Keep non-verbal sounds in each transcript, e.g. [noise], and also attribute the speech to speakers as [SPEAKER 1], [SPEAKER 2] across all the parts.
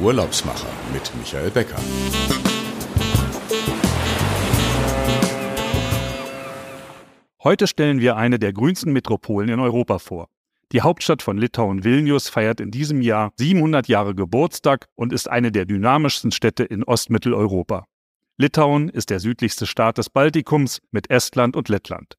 [SPEAKER 1] Urlaubsmacher mit Michael Becker.
[SPEAKER 2] Heute stellen wir eine der grünsten Metropolen in Europa vor. Die Hauptstadt von Litauen Vilnius feiert in diesem Jahr 700 Jahre Geburtstag und ist eine der dynamischsten Städte in Ostmitteleuropa. Litauen ist der südlichste Staat des Baltikums mit Estland und Lettland.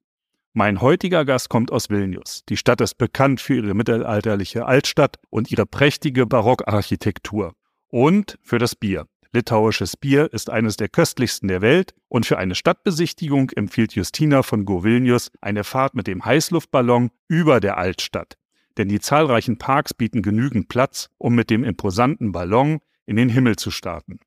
[SPEAKER 2] Mein heutiger Gast kommt aus Vilnius. Die Stadt ist bekannt für ihre mittelalterliche Altstadt und ihre prächtige Barockarchitektur. Und für das Bier. Litauisches Bier ist eines der köstlichsten der Welt und für eine Stadtbesichtigung empfiehlt Justina von Go Vilnius eine Fahrt mit dem Heißluftballon über der Altstadt. Denn die zahlreichen Parks bieten genügend Platz, um mit dem imposanten Ballon in den Himmel zu starten.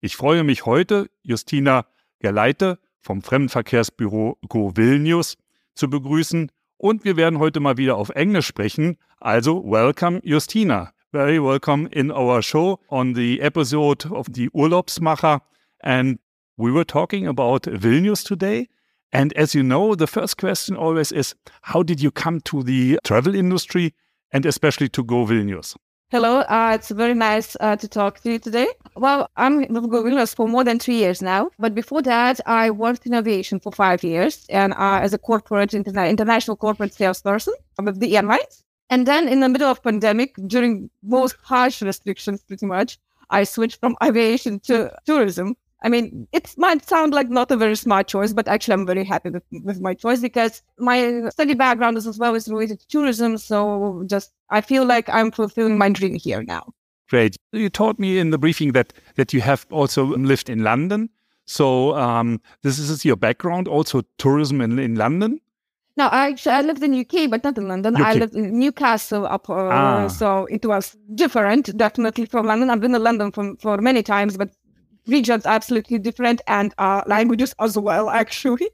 [SPEAKER 2] Ich freue mich heute, Justina Geleite vom Fremdenverkehrsbüro Go Vilnius zu begrüßen und wir werden heute mal wieder auf Englisch sprechen. Also, welcome Justina. Very welcome in our show on the episode of the Urlaubsmacher. And we were talking about Vilnius today. And as you know, the first question always is how did you come to the travel industry and especially to Go Vilnius?
[SPEAKER 3] Hello, uh, it's very nice uh, to talk to you today. Well, I'm with Go Vilnius for more than three years now, but before that, I worked in aviation for five years and uh, as a corporate interna- international corporate salesperson with the airlines. And then in the middle of pandemic, during most harsh restrictions, pretty much, I switched from aviation to tourism. I mean, it might sound like not a very smart choice, but actually, I'm very happy with, with my choice because my study background is as well as related to tourism. So just I feel like I'm fulfilling my dream here now.
[SPEAKER 2] Great. You told me in the briefing that that you have also lived in London. So um, this is your background, also tourism in, in London.
[SPEAKER 3] No, I actually I lived in the UK, but not in London.
[SPEAKER 2] UK.
[SPEAKER 3] I lived in Newcastle up, uh,
[SPEAKER 2] Ah.
[SPEAKER 3] so it was different, definitely from London. I've been to London for, for many times, but regions absolutely different and uh, languages as well. [laughs] Actually,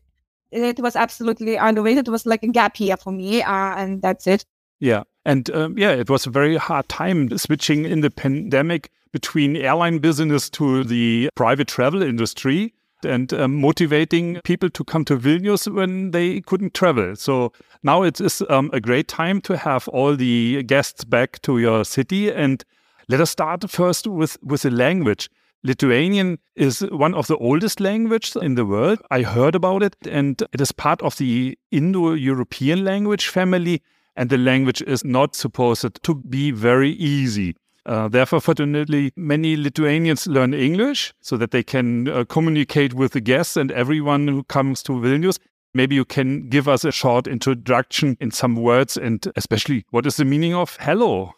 [SPEAKER 3] it was absolutely unrelated. It was like a gap year for me, uh, and that's it.
[SPEAKER 2] Yeah. And um, yeah, it was a very hard time switching in the pandemic between airline business to the private travel industry and um, motivating people to come to Vilnius when they couldn't travel. So now it is um, a great time to have all the guests back to your city. And let us start first with, with the language. Lithuanian is one of the oldest languages in the world. I heard about it, and it is part of the Indo European language family and the language is not supposed to be very easy. Uh, therefore, fortunately, many Lithuanians learn English so that they can uh, communicate with the guests and everyone who comes to Vilnius. Maybe you can give us a short introduction in some words and especially what is the meaning of hello?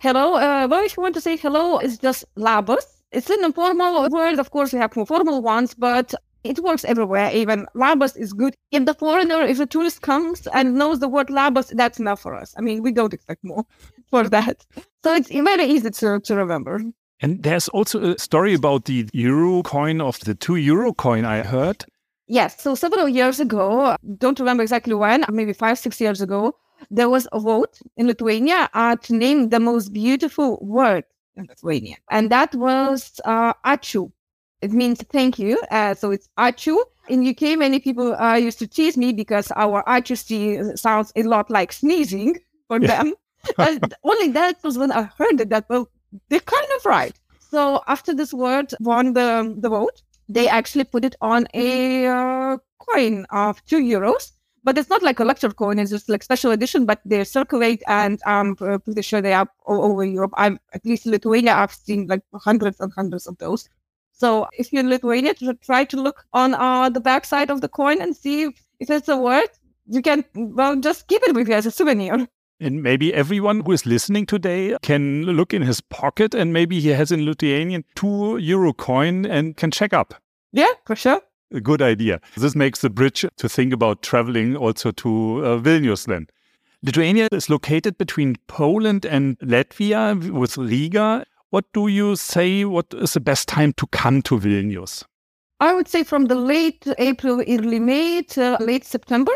[SPEAKER 3] Hello. Uh, well, if you want to say hello, it's just labas. It's an informal word. Of course, we have more formal ones, but it works everywhere. Even labas is good. If the foreigner, if a tourist comes and knows the word labas, that's enough for us. I mean, we don't expect more [laughs] for that. So it's very easy to, to remember.
[SPEAKER 2] And there's also a story about the euro coin of the two euro coin I heard.
[SPEAKER 3] Yes. So several years ago, don't remember exactly when, maybe five, six years ago, there was a vote in Lithuania uh, to name the most beautiful word in Lithuania. And that was uh, ačiū. It means thank you. Uh, so it's ačiū. In UK, many people uh, used to tease me because our ačiū sounds a lot like sneezing for
[SPEAKER 2] Yeah.
[SPEAKER 3] them. [laughs] and only that was when I heard it that, well, they're kind of right. So after this word won the, the vote, they actually put it on a uh, coin of two euros. But it's not like a lecture coin; it's just like special edition. But they circulate, and I'm uh, pretty sure they are all over Europe. I'm at least in Lithuania. I've seen like hundreds and hundreds of those. So if you're in Lithuania, to try to look on uh, the back side of the coin and see if, if it's a word. You can well just keep it with you as a souvenir.
[SPEAKER 2] And maybe everyone who is listening today can look in his pocket and maybe he has in Lithuanian two euro coin and can check up.
[SPEAKER 3] Yeah, for sure.
[SPEAKER 2] A good idea. This makes the bridge to think about traveling also to uh, Vilnius then. Lithuania is located between Poland and Latvia with Riga. What do you say? What is the best time to come to Vilnius?
[SPEAKER 3] I would say from the late April, early May to late September.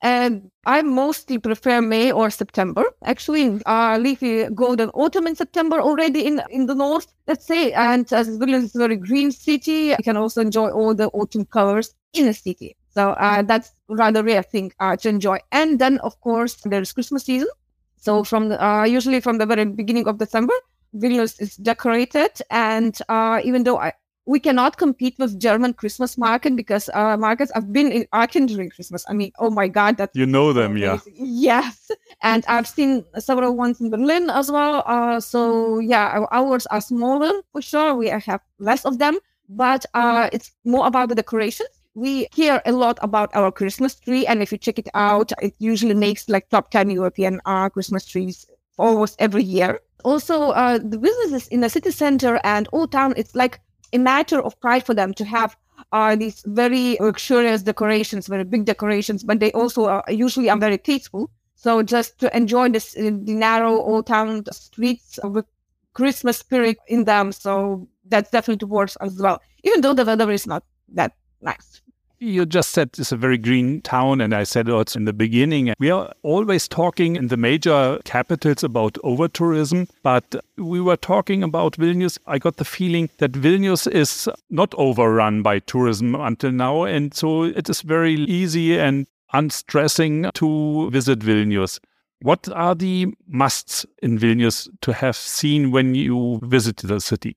[SPEAKER 3] And I mostly prefer May or September. Actually, uh, leafy golden autumn in September already in in the north, let's say. And as Vilnius is a very green city, you can also enjoy all the autumn colors in the city. So uh, that's rather rare thing uh, to enjoy. And then, of course, there's Christmas season. So from the, uh, usually from the very beginning of December, Vilnius is decorated, and uh, even though I, we cannot compete with German Christmas market because uh, markets I've been in Aachen during Christmas. I mean, oh my God, that
[SPEAKER 2] you know them, yeah.
[SPEAKER 3] Yes, and I've seen several ones in Berlin as well. Uh, so yeah, ours are smaller for sure. We have less of them, but uh, it's more about the decorations. We hear a lot about our Christmas tree, and if you check it out, it usually makes like top ten European uh, Christmas trees almost every year. Also, uh, the businesses in the city center and old town, it's like a matter of pride for them to have uh, these very luxurious decorations, very big decorations, but they also are, usually are very tasteful. So just to enjoy this, uh, the narrow old town streets with Christmas spirit in them. So that's definitely works as well, even though the weather is not that nice
[SPEAKER 2] you just said it's a very green town, and I said it's in the beginning. We are always talking in the major capitals about over tourism, but we were talking about Vilnius. I got the feeling that Vilnius is not overrun by tourism until now, and so it is very easy and unstressing to visit Vilnius. What are the musts in Vilnius to have seen when you visit the city?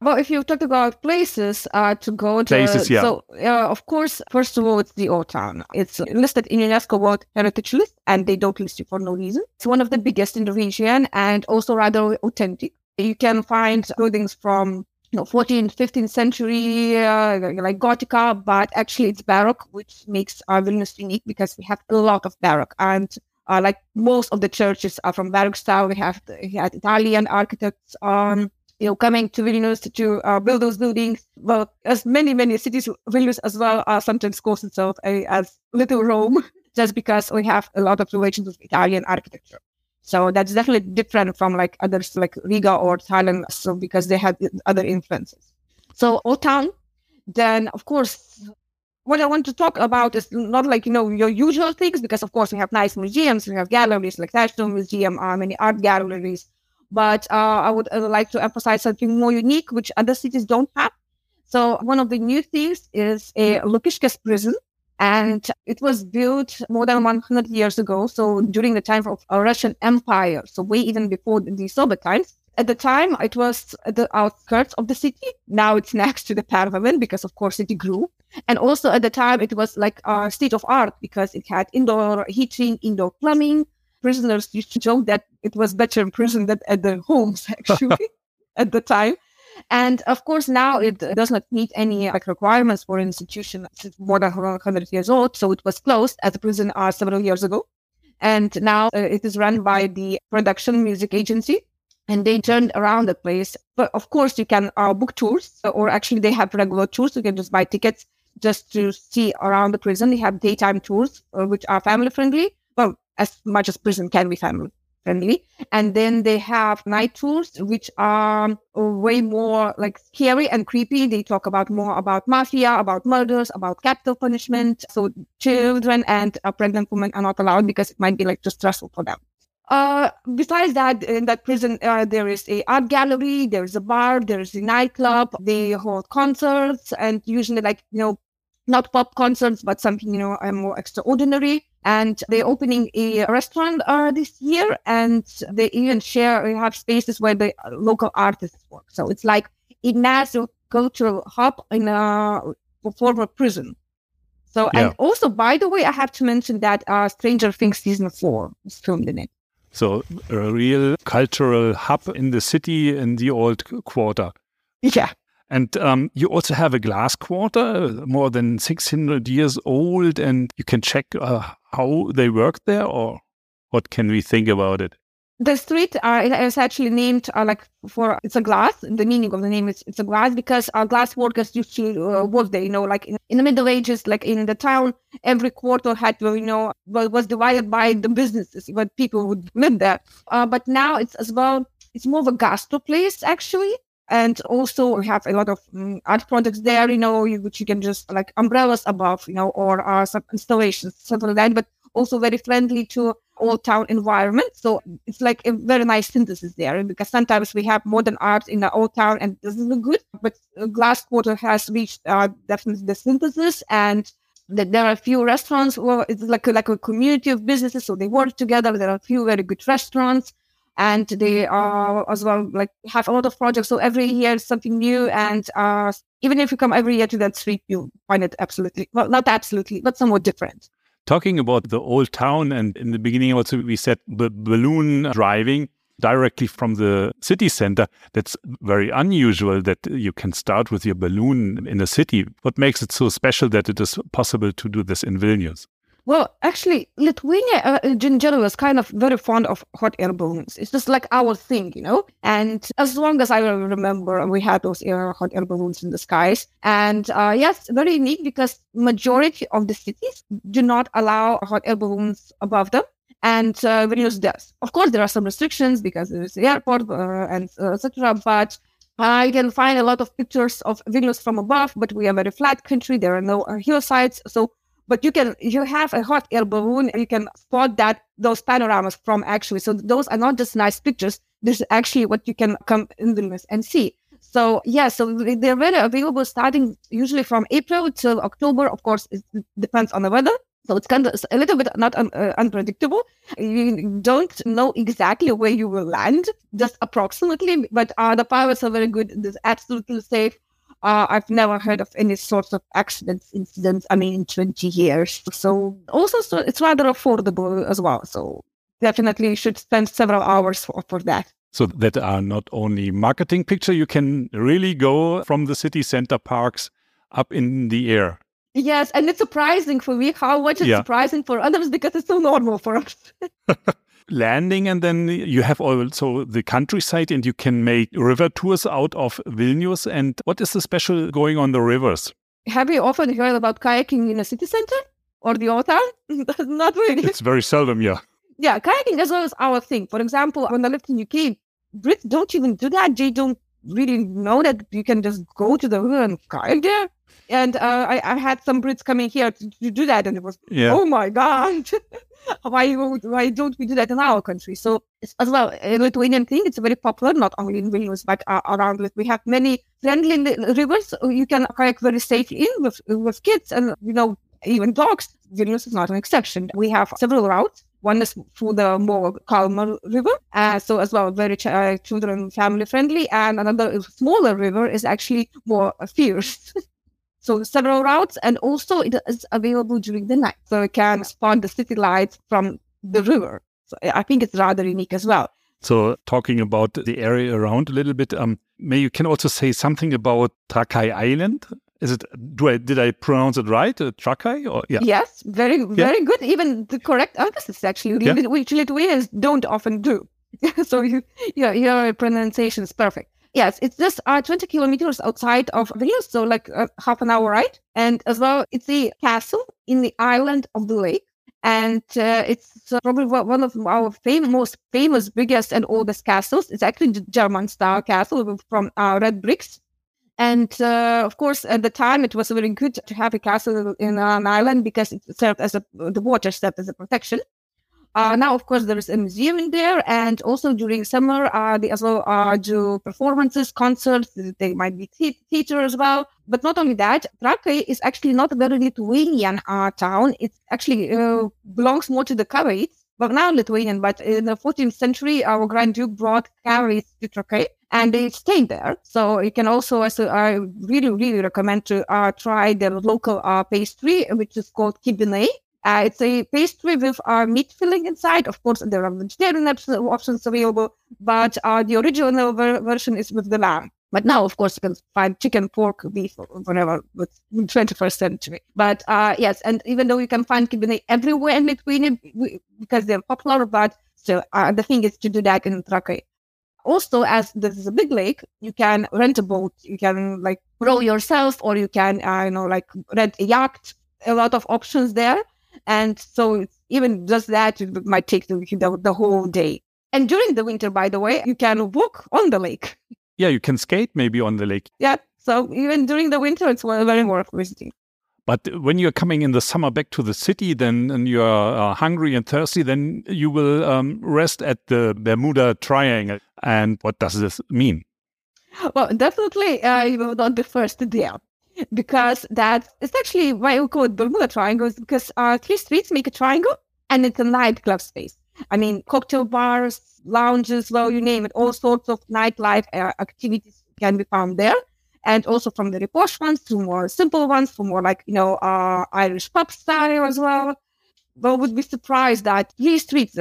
[SPEAKER 3] Well, if you talk about places uh, to go to,
[SPEAKER 2] places, yeah.
[SPEAKER 3] So, uh, of course, first of all, it's the old town. It's listed in UNESCO World Heritage List, and they don't list it for no reason. It's one of the biggest in the region, and also rather authentic. You can find buildings from you know 14th, 15th century, uh, like Gothica, but actually it's Baroque, which makes our Vilnius unique because we have a lot of Baroque and. Uh, like most of the churches are from Baroque style. We have, we had Italian architects um, you know, coming to Vilnius to uh, build those buildings. Well, as many, many cities, Vilnius as well uh, sometimes calls itself a, as Little Rome, [laughs] just because we have a lot of relations with Italian architecture. So that's definitely different from like others like Riga or Tallinn, so because they have other influences. So Old Town, then of course, what I want to talk about is not like you know your usual things because of course we have nice museums, we have galleries like National Museum, uh, many art galleries, but uh, I would uh, like to emphasize something more unique, which other cities don't have. So one of the new things is a Lukiškės prison, and it was built more than 100 years ago. So during the time of Russian Empire, so way even before the Soviet times. At the time, it was at the outskirts of the city. Now it's next to the parliament because, of course, it grew. And also at the time, it was like a state of art because it had indoor heating, indoor plumbing, prisoners used to joke that it was better in prison than at their homes, [laughs] actually, [laughs] at the time. And of course, now it does not meet any like requirements for an institution. It's more than 100 years old, so it was closed as a prison uh, several years ago. And now uh, it is run by the production music agency, and they turned around the place. But of course, you can uh, book tours, or actually, they have regular tours. You can just buy tickets just to see around the prison. They have daytime tours, uh, which are family friendly. Well, as much as prison can be family friendly. And then they have night tours, which are way more like scary and creepy. They talk about more about mafia, about murders, about capital punishment. So children and pregnant women are not allowed because it might be like too stressful for them. Uh, besides that, in that prison, uh, there is a art gallery, there is a bar, there is a nightclub. They hold concerts and usually like you know, not pop concerts, but something you know more extraordinary. And they're opening a restaurant uh, this year and they even share have spaces where the local artists work. So it's like a massive cultural hub in a former prison. So yeah. and also by the way i have to mention that uh, stranger things season four is filmed in it.
[SPEAKER 2] So a real cultural hub in the city in the old quarter.
[SPEAKER 3] Yeah
[SPEAKER 2] and um, you also have a glass quarter, more than 600 years old, and you can check uh, how they work there, or what can we think about it?
[SPEAKER 3] The street uh, is actually named uh, like for it's a glass. The meaning of the name is it's a glass because our glass workers used to uh, work there. You know, like in, in, the Middle Ages, like in the town, every quarter had you know, was divided by the businesses, but people would live there. Uh, but now it's as well. It's more of a gastro place actually. And also we have a lot of um, art projects there, you know, which you can just like umbrellas above, you know, or uh, some installations, something like that, but also very friendly to old town environment. So it's like a very nice synthesis there because sometimes we have modern art in the old town and this is good, but Glass Quarter has reached uh, definitely the synthesis and that there are a few restaurants where it's like a, like a community of businesses, so they work together. There are a few very good restaurants and they are as well like have a lot of projects. So every year something new, and uh, even if you come every year to that street, you find it absolutely well, not absolutely, but somewhat different.
[SPEAKER 2] Talking about the old town, and in the beginning also we said the balloon driving directly from the city center. That's very unusual that you can start with your balloon in a city. What makes it so special that it is possible to do this in Vilnius?
[SPEAKER 3] Well, actually, Lithuania uh, in general is kind of very fond of hot air balloons. It's just like our thing, you know. And as long as I remember, we had those air hot air balloons in the skies. And uh, yes, very unique because majority of the cities do not allow hot air balloons above them and uh, Vilnius does. Of course, there are some restrictions because there's the airport uh, and uh, etc. But I can find a lot of pictures of Vilnius from above, but we are a very flat country. There are no uh, hillsides, so but you can you have a hot air balloon and you can spot that those panoramas from actually. So those are not just nice pictures. This is actually what you can come in Vilnius and see. So yeah, so they're very available starting usually from April till October. Of course, it depends on the weather. So it's kind of a little bit not un, uh, unpredictable. You don't know exactly where you will land, just approximately. But uh, the pilots are very good. It's absolutely safe. Uh, I've never heard of any sorts of accidents, incidents. I mean, in 20 years. So also, so it's rather affordable as well. So definitely, you should spend several hours for, for that.
[SPEAKER 2] So that are not only marketing picture. You can really go from the city center parks up in the air
[SPEAKER 3] Yes, and it's surprising for me how much it's yeah. surprising for others because it's so normal for us. [laughs]
[SPEAKER 2] Landing, and then you have also the countryside, and you can make river tours out of Vilnius. And what is the special going on the rivers?
[SPEAKER 3] Have you often heard about kayaking in a city center or the old [laughs] town? Not really.
[SPEAKER 2] It's very seldom, yeah.
[SPEAKER 3] Yeah, kayaking is always our thing. For example, when I lived in UK, Brits don't even do that. They don't really know that you can just go to the river and kayak there. And uh, I, I, had some Brits coming here to, to, do that, and it was, yeah. oh my god, [laughs] why why don't we do that in our country? So as well a Lithuanian thing. It's very popular, not only in Vilnius but uh, around. It. We have many friendly rivers you can kayak very safely in with with kids and you know even dogs. Vilnius is not an exception. We have several routes. One is through the more calmer river, uh, so as well very ch- uh, children family friendly, and another smaller river is actually more fierce. [laughs] So several routes, and also it is available during the night, so you can spot the city lights from the river. So I think it's rather unique as well.
[SPEAKER 2] So talking about the area around a little bit, um, may you can also say something about Trakai Island. Is it? Do I did I pronounce it right? Uh, Trakai or
[SPEAKER 3] yeah? Yes, very very yeah. good. Even the correct emphasis actually, yeah. which Lithuanians don't often do. [laughs] so you, yeah, your pronunciation is perfect. Yes, it's just uh, 20 kilometers outside of Vilnius, so like uh, half an hour ride. And as well, it's a castle in the island of the lake. And uh, it's uh, probably one of our fam- most famous, biggest, and oldest castles. It's actually German style castle from uh, red bricks. And uh, of course, at the time, it was very good to have a castle in an island because it served as a the water served as a protection. Uh, now, of course, there is a museum in there, and also during summer, uh, they also uh, do performances, concerts. They might be the- theater as well. But not only that, Trakai is actually not a very Lithuanian uh, town. It actually uh, belongs more to the Karaites, but now Lithuanian. But in the 14th century, our Grand Duke brought Karaites to Trakai, and they stayed there. So you can also, also I really, really recommend to uh, try the local pastry, which is called kibinai uh, it's a pastry with uh, meat filling inside. Of course, there are vegetarian options available, but uh, the original ver- version is with the lamb. But now, of course, you can find chicken, pork, beef, whatever with 21st century. But uh, yes, and even though you can find kibinai everywhere in Lithuania because they're popular, but still, uh, the thing is to do that in Trakai. Also, as this is a big lake, you can rent a boat. You can like row yourself, or you can, uh, you know, like rent a yacht. A lot of options there. And so even just that it might take the, the, the whole day. And during the winter, by the way, you can walk on the lake.
[SPEAKER 2] Yeah, you can skate maybe on the lake.
[SPEAKER 3] Yeah. So even during the winter, it's very worth visiting.
[SPEAKER 2] But when you're coming in the summer back to the city, then and you're uh, hungry and thirsty, then you will um, rest at the Bermuda Triangle. And what does this mean?
[SPEAKER 3] Well, definitely, uh, you will not be first there because that it's actually why we call it Bermuda Triangle is because uh, three streets make a triangle and it's a nightclub space. I mean, cocktail bars, lounges, well, you name it, all sorts of nightlife uh, activities can be found there. And also from the posh ones to more simple ones, for more like, you know, uh, Irish pub style as well. But would be surprised that these streets,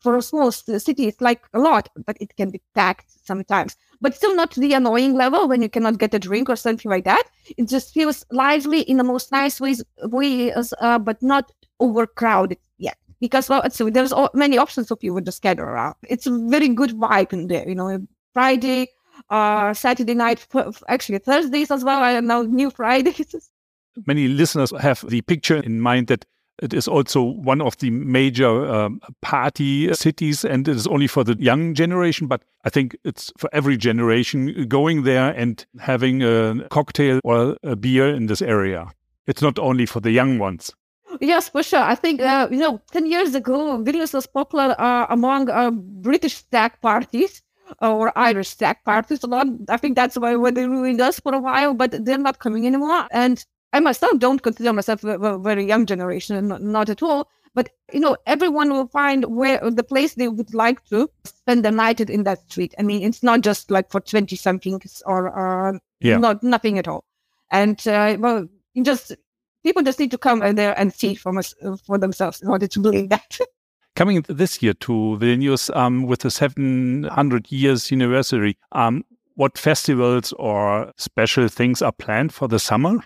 [SPEAKER 3] for a small city, it's like a lot, but it can be packed sometimes. But still not to the annoying level when you cannot get a drink or something like that. It just feels lively in the most nice ways, ways uh, but not overcrowded yet. Because well, so there's many options for people to scatter around. It's a very good vibe in there. You know, Friday, uh, Saturday night, actually Thursdays as well. I know new Fridays. [laughs]
[SPEAKER 2] Many listeners have the picture in mind that it is also one of the major um, party cities, and it is only for the young generation. But I think it's for every generation going there and having a cocktail or a beer in this area. It's not only for the young ones.
[SPEAKER 3] Yes, for sure. I think, uh, you know, 10 years ago, Vilnius was popular uh, among uh, British stag parties uh, or Irish stag parties a lot. I think that's why when they ruined us for a while, but they're not coming anymore. And I myself don't consider myself a, very young generation, not, not at all. But you know, everyone will find where the place they would like to spend the night in that street. I mean, it's not just like for twenty somethings or uh, yeah. not nothing at all. And uh, well, just people just need to come there and see for, us, for themselves in order to believe that. [laughs]
[SPEAKER 2] Coming this year to Vilnius um, with the 700 years anniversary, um, what festivals or special things are planned for the summer?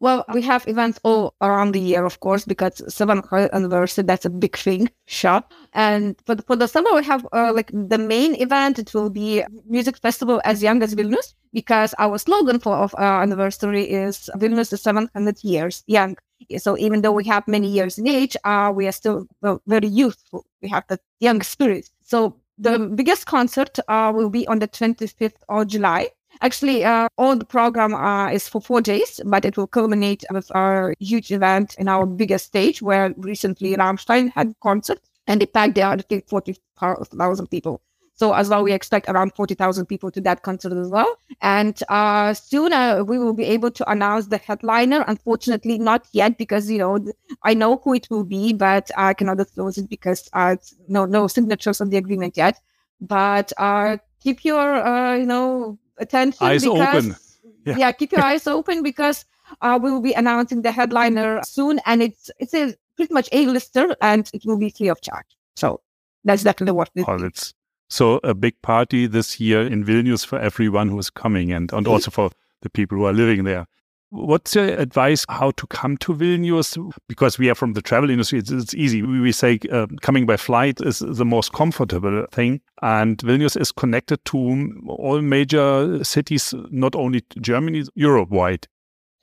[SPEAKER 3] Well, we have events all around the year, of course, because 700th anniversary, that's a big thing, sure. And for the, for the summer, we have uh, like the main event. It will be music festival as young as Vilnius, because our slogan for of our anniversary is Vilnius is 700 years young. So even though we have many years in age, uh, we are still well, very youthful. We have that young spirit. So the biggest concert uh, will be on the 25th of July Actually, uh, all the program uh, is for four days, but it will culminate with our huge event in our biggest stage where recently Rammstein had a concert and they packed there, I think, 40,000 people. So as well, we expect around 40,000 people to that concert as well. And uh, soon uh, we will be able to announce the headliner. Unfortunately, not yet because, you know, I know who it will be, but I cannot disclose it because uh, no, no signatures on the agreement yet. But uh, keep your, uh, you know, attention.
[SPEAKER 2] Eyes
[SPEAKER 3] because,
[SPEAKER 2] open.
[SPEAKER 3] Yeah. yeah, keep your eyes open because uh, we will be announcing the headliner soon, and it's it's a pretty much a lister, and it will be free of charge. So that's definitely what
[SPEAKER 2] this. Oh, it's so a big party this year in Vilnius for everyone who is coming, and and also for the people who are living there. What's your advice how to come to Vilnius? Because we are from the travel industry, it's, it's easy. We, we say uh, coming by flight is the most comfortable thing. And Vilnius is connected to all major cities, not only Germany, Europe wide.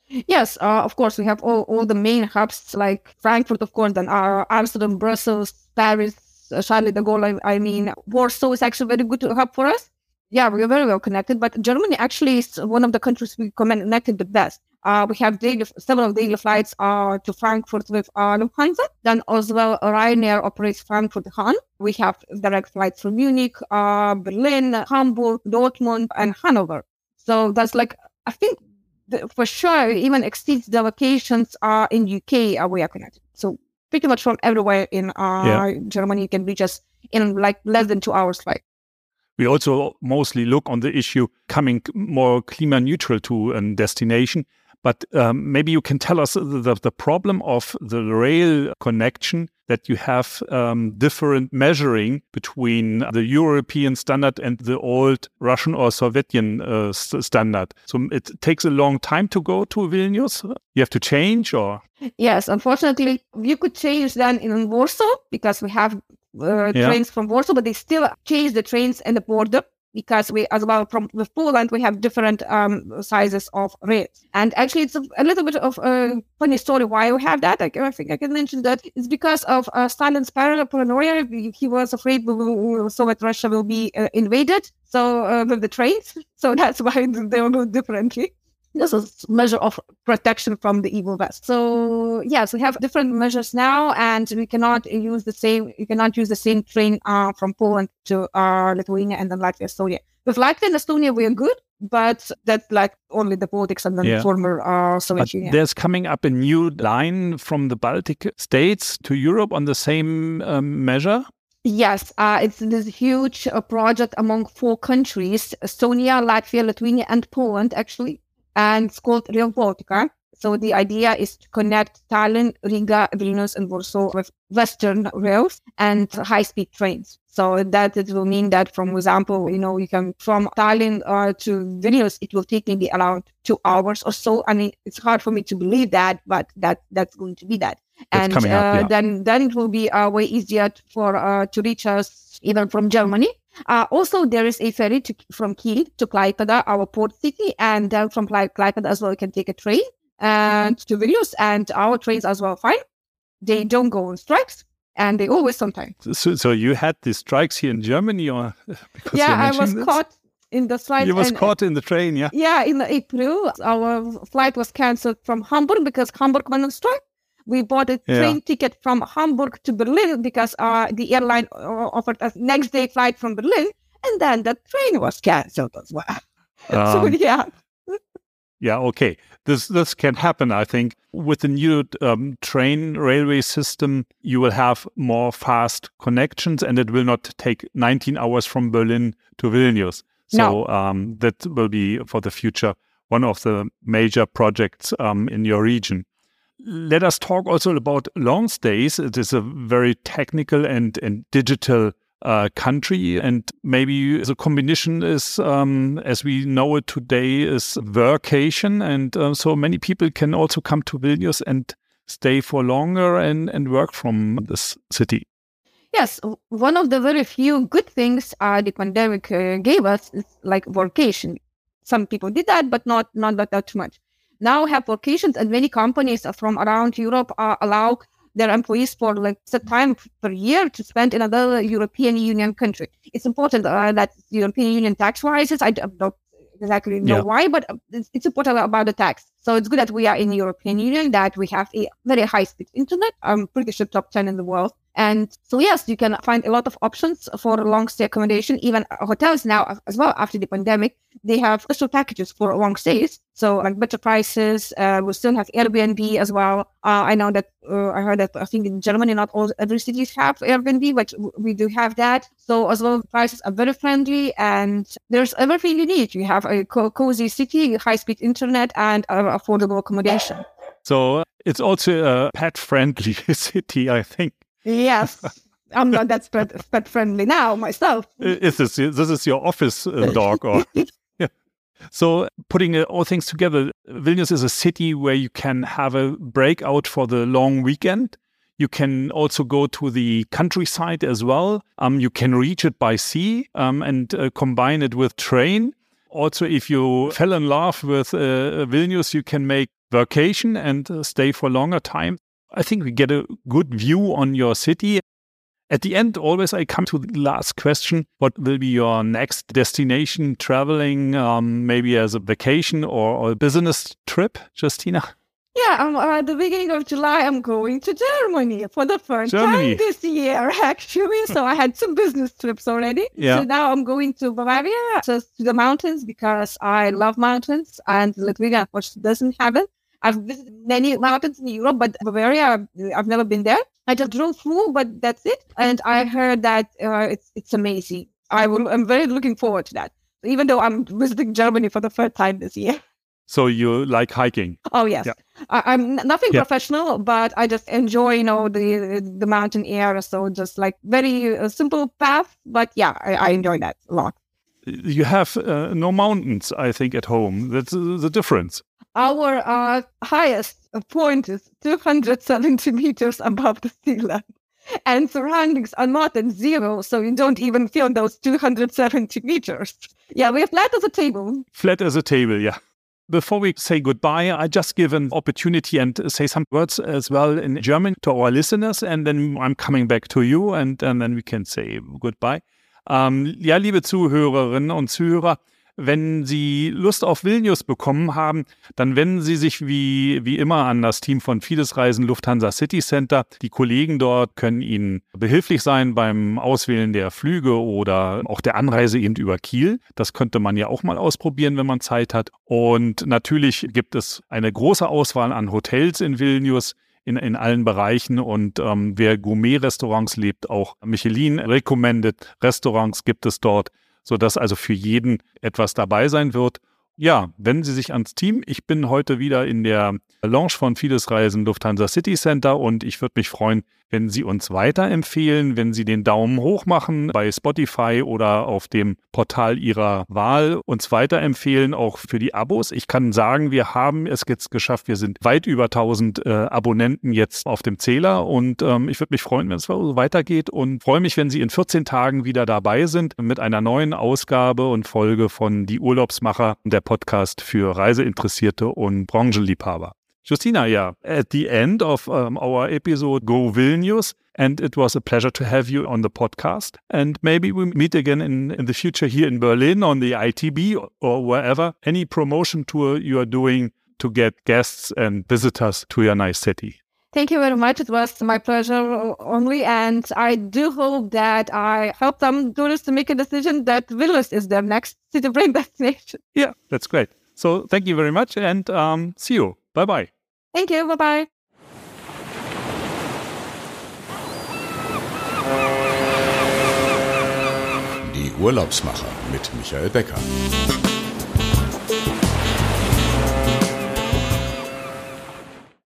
[SPEAKER 3] Yes, uh, of course, we have all, all the main hubs like Frankfurt, of course, then uh, Amsterdam, Brussels, Paris, uh, Charlie de Gaulle. I, I mean, Warsaw is actually a very good hub for us. Yeah, we're very well connected, but Germany actually is one of the countries we connected the best. Uh, we have daily, several daily flights uh, to Frankfurt with uh, Lufthansa. Then as well, Ryanair operates Frankfurt Hahn. We have direct flights from Munich, uh, Berlin, Hamburg, Dortmund, and Hanover. So that's like, I think the, for sure, even exceeds the locations uh, in UK uh, we are connected. So pretty much from everywhere in uh, yeah. Germany, you can reach us in like less than two hours flight.
[SPEAKER 2] We also mostly look on the issue coming more climate neutral to a destination but um, maybe you can tell us the, the problem of the rail connection that you have um, different measuring between the European standard and the old Russian or Sovietian uh, standard. So it takes a long time to go to Vilnius. You have to change, or
[SPEAKER 3] yes, unfortunately, you could change then in Warsaw because we have uh, yeah. trains from Warsaw, but they still change the trains and the border because we, as well from with Poland, we have different um, sizes of rails. And actually, it's a, a, little bit of a funny story why we have that. I, I think I can mention that it's because of uh, Stalin's paranoia. He was afraid Soviet Russia will be uh, invaded. So uh, with the trains, so [laughs] that's why they will do differently this is measure of protection from the evil west so yes we have different measures now and we cannot use the same you cannot use the same train uh, from poland to uh, lithuania and then latvia estonia with latvia and estonia we are good but that's like only the Baltics and the yeah. former uh, Soviet but Union.
[SPEAKER 2] There's coming up a new line from the Baltic states to Europe on the same um, measure.
[SPEAKER 3] Yes, uh, it's this huge uh, project among four countries Estonia, Latvia, Lithuania, and Poland, actually. And it's called Rail Baltica. So the idea is to connect Tallinn, Riga, Vilnius, and Warsaw with Western rails and high speed trains. So that it will mean that, from example, you know, you can from Tallinn uh, to Vilnius, it will take maybe around two hours or so. I mean, it's hard for me to believe that, but that that's going to be that and
[SPEAKER 2] up,
[SPEAKER 3] uh,
[SPEAKER 2] yeah.
[SPEAKER 3] then then it will be uh, way easier for uh, to reach us even from Germany. Uh, also, there is a ferry to, from Kiel to Klaipeda, our port city, and then from Klai- Klaipeda as well, you can take a train and to Vilnius, and our trains as well. Fine, they don't go on strikes, and they always on time.
[SPEAKER 2] So, so you had the strikes here in Germany, or [laughs] because
[SPEAKER 3] yeah, I was
[SPEAKER 2] this?
[SPEAKER 3] caught in the strike.
[SPEAKER 2] You was
[SPEAKER 3] and-
[SPEAKER 2] caught in the train, yeah.
[SPEAKER 3] Yeah, in April, our flight was cancelled from Hamburg because Hamburg went on strike. We bought a
[SPEAKER 2] Yeah.
[SPEAKER 3] train ticket from Hamburg to Berlin because uh, the airline uh, offered us next day flight from Berlin, and then the train was cancelled as well. [laughs] so
[SPEAKER 2] Um,
[SPEAKER 3] yeah,
[SPEAKER 2] Yeah, okay. This this can happen, I think. With the new um, train railway system, you will have more fast connections, and it will not take 19 hours from Berlin to Vilnius. So um, that will be for the future one of the major projects um, in your region. Let us talk also about long stays. It is a very technical and, and digital uh, country, and maybe the combination is, um, as we know it today, is workation, and uh, so many people can also come to Vilnius and stay for longer and, and work from this city.
[SPEAKER 3] yes, one of the very few good things uh, the pandemic uh, gave us is like workation. Some people did that, but not not that, that much. Now have workations, and many companies from around Europe uh, allow their employees for like the time per year to spend in another European Union country. It's important uh, that the European Union tax rises. I don't exactly know
[SPEAKER 2] Yeah.
[SPEAKER 3] why, but uh, it's, it's important about the tax. So it's good that we are in the European Union, that we have a very high speed internet. I'm pretty sure top 10 in the world. And so, yes, you can find a lot of options for long stay accommodation. Even hotels now, as well, after the pandemic, they have special packages for long stays. So, like better prices. Uh, we still have Airbnb as well. Uh, I know that uh, I heard that I think in Germany, not all every cities have Airbnb, but we do have that. So, as well, prices are very friendly and there's everything you need. You have a co- cozy city, high speed internet, and uh, affordable accommodation.
[SPEAKER 2] So it's also a pet friendly [laughs] city, I think.
[SPEAKER 3] Yes. I'm not that pet, [laughs] pet friendly now myself.
[SPEAKER 2] Is this this is your office uh, [laughs] dog or? [laughs] Yeah. So putting uh, all things together, Vilnius is a city where you can have a breakout for the long weekend. You can also go to the countryside as well. Um, you can reach it by sea um, and uh, combine it with train. Also, if you fell in love with uh, Vilnius, you can make workation and stay for longer time. I think we get a good view on your city. At the end, always I come to the last question. What will be your next destination traveling, um, maybe as a vacation or, or a business trip, Justina?
[SPEAKER 3] Yeah, um, uh, at the beginning of July, I'm going to Germany for the first
[SPEAKER 2] Germany.
[SPEAKER 3] time this year, [laughs] actually. So I had some business trips already.
[SPEAKER 2] Yeah.
[SPEAKER 3] So now I'm going to Bavaria, just to the mountains, because I love mountains and Lithuania, course, doesn't have it. I've visited many mountains in Europe, but Bavaria, I've never been there. I just drove through, but that's it. And I heard that uh, it's it's amazing. I will. I'm very looking forward to that. Even though I'm visiting Germany for the first time this year.
[SPEAKER 2] So you like hiking?
[SPEAKER 3] Oh yes,
[SPEAKER 2] Yeah.
[SPEAKER 3] I, I'm nothing
[SPEAKER 2] Yeah.
[SPEAKER 3] professional, but I just enjoy, you know, the the mountain air. So just like very uh, simple path, but yeah, I, I enjoy that a lot.
[SPEAKER 2] You have uh, no mountains, I think, at home. That's uh, the difference.
[SPEAKER 3] Our uh, highest point is 270 meters above the sea level. And surroundings are not at zero, so you don't even feel those 270 meters. Yeah, we're flat as a table.
[SPEAKER 2] Flat as a table, yeah. Before we say goodbye, I just give an opportunity and say some words as well in German to our listeners, and then I'm coming back to you, and, and then we can say goodbye. Ähm, ja, liebe Zuhörerinnen und Zuhörer, wenn Sie Lust auf Vilnius bekommen haben, dann wenden Sie sich wie, wie immer an das Team von Fides Reisen Lufthansa City Center. Die Kollegen dort können Ihnen behilflich sein beim Auswählen der Flüge oder auch der Anreise eben über Kiel. Das könnte man ja auch mal ausprobieren, wenn man Zeit hat. Und natürlich gibt es eine große Auswahl an Hotels in Vilnius. in, in allen Bereichen. Und ähm, wer Gourmet-Restaurants lebt, auch Michelin-recommended Restaurants gibt es dort, sodass also für jeden etwas dabei sein wird. Ja, wenden Sie sich ans Team. Ich bin heute wieder in der Lounge von Fides Reisen Lufthansa City Center und ich würde mich freuen, wenn Sie uns weiterempfehlen, wenn Sie den Daumen hoch machen bei Spotify oder auf dem Portal Ihrer Wahl, uns weiterempfehlen, auch für die Abos. Ich kann sagen, wir haben es jetzt geschafft. Wir sind weit über 1000 äh, Abonnenten jetzt auf dem Zähler und ähm, ich würde mich freuen, wenn es so weitergeht und freue mich, wenn Sie in 14 Tagen wieder dabei sind mit einer neuen Ausgabe und Folge von Die Urlaubsmacher, der Podcast für Reiseinteressierte und Branchenliebhaber. Justina, yeah, at the end of um, our episode, Go Vilnius, and it was a pleasure to have you on the podcast. And maybe we meet again in, in the future here in Berlin on the ITB or wherever. Any promotion tour you are doing to get guests and visitors to your nice city?
[SPEAKER 3] Thank you very much. It was my pleasure only. And I do hope that I help some tourists to make a decision that Vilnius is their next city break [laughs] destination.
[SPEAKER 2] Yeah, that's great. So thank you very much and um, see you. Bye bye.
[SPEAKER 3] Thank you. Bye bye.
[SPEAKER 1] Die Urlaubsmacher mit Michael Becker.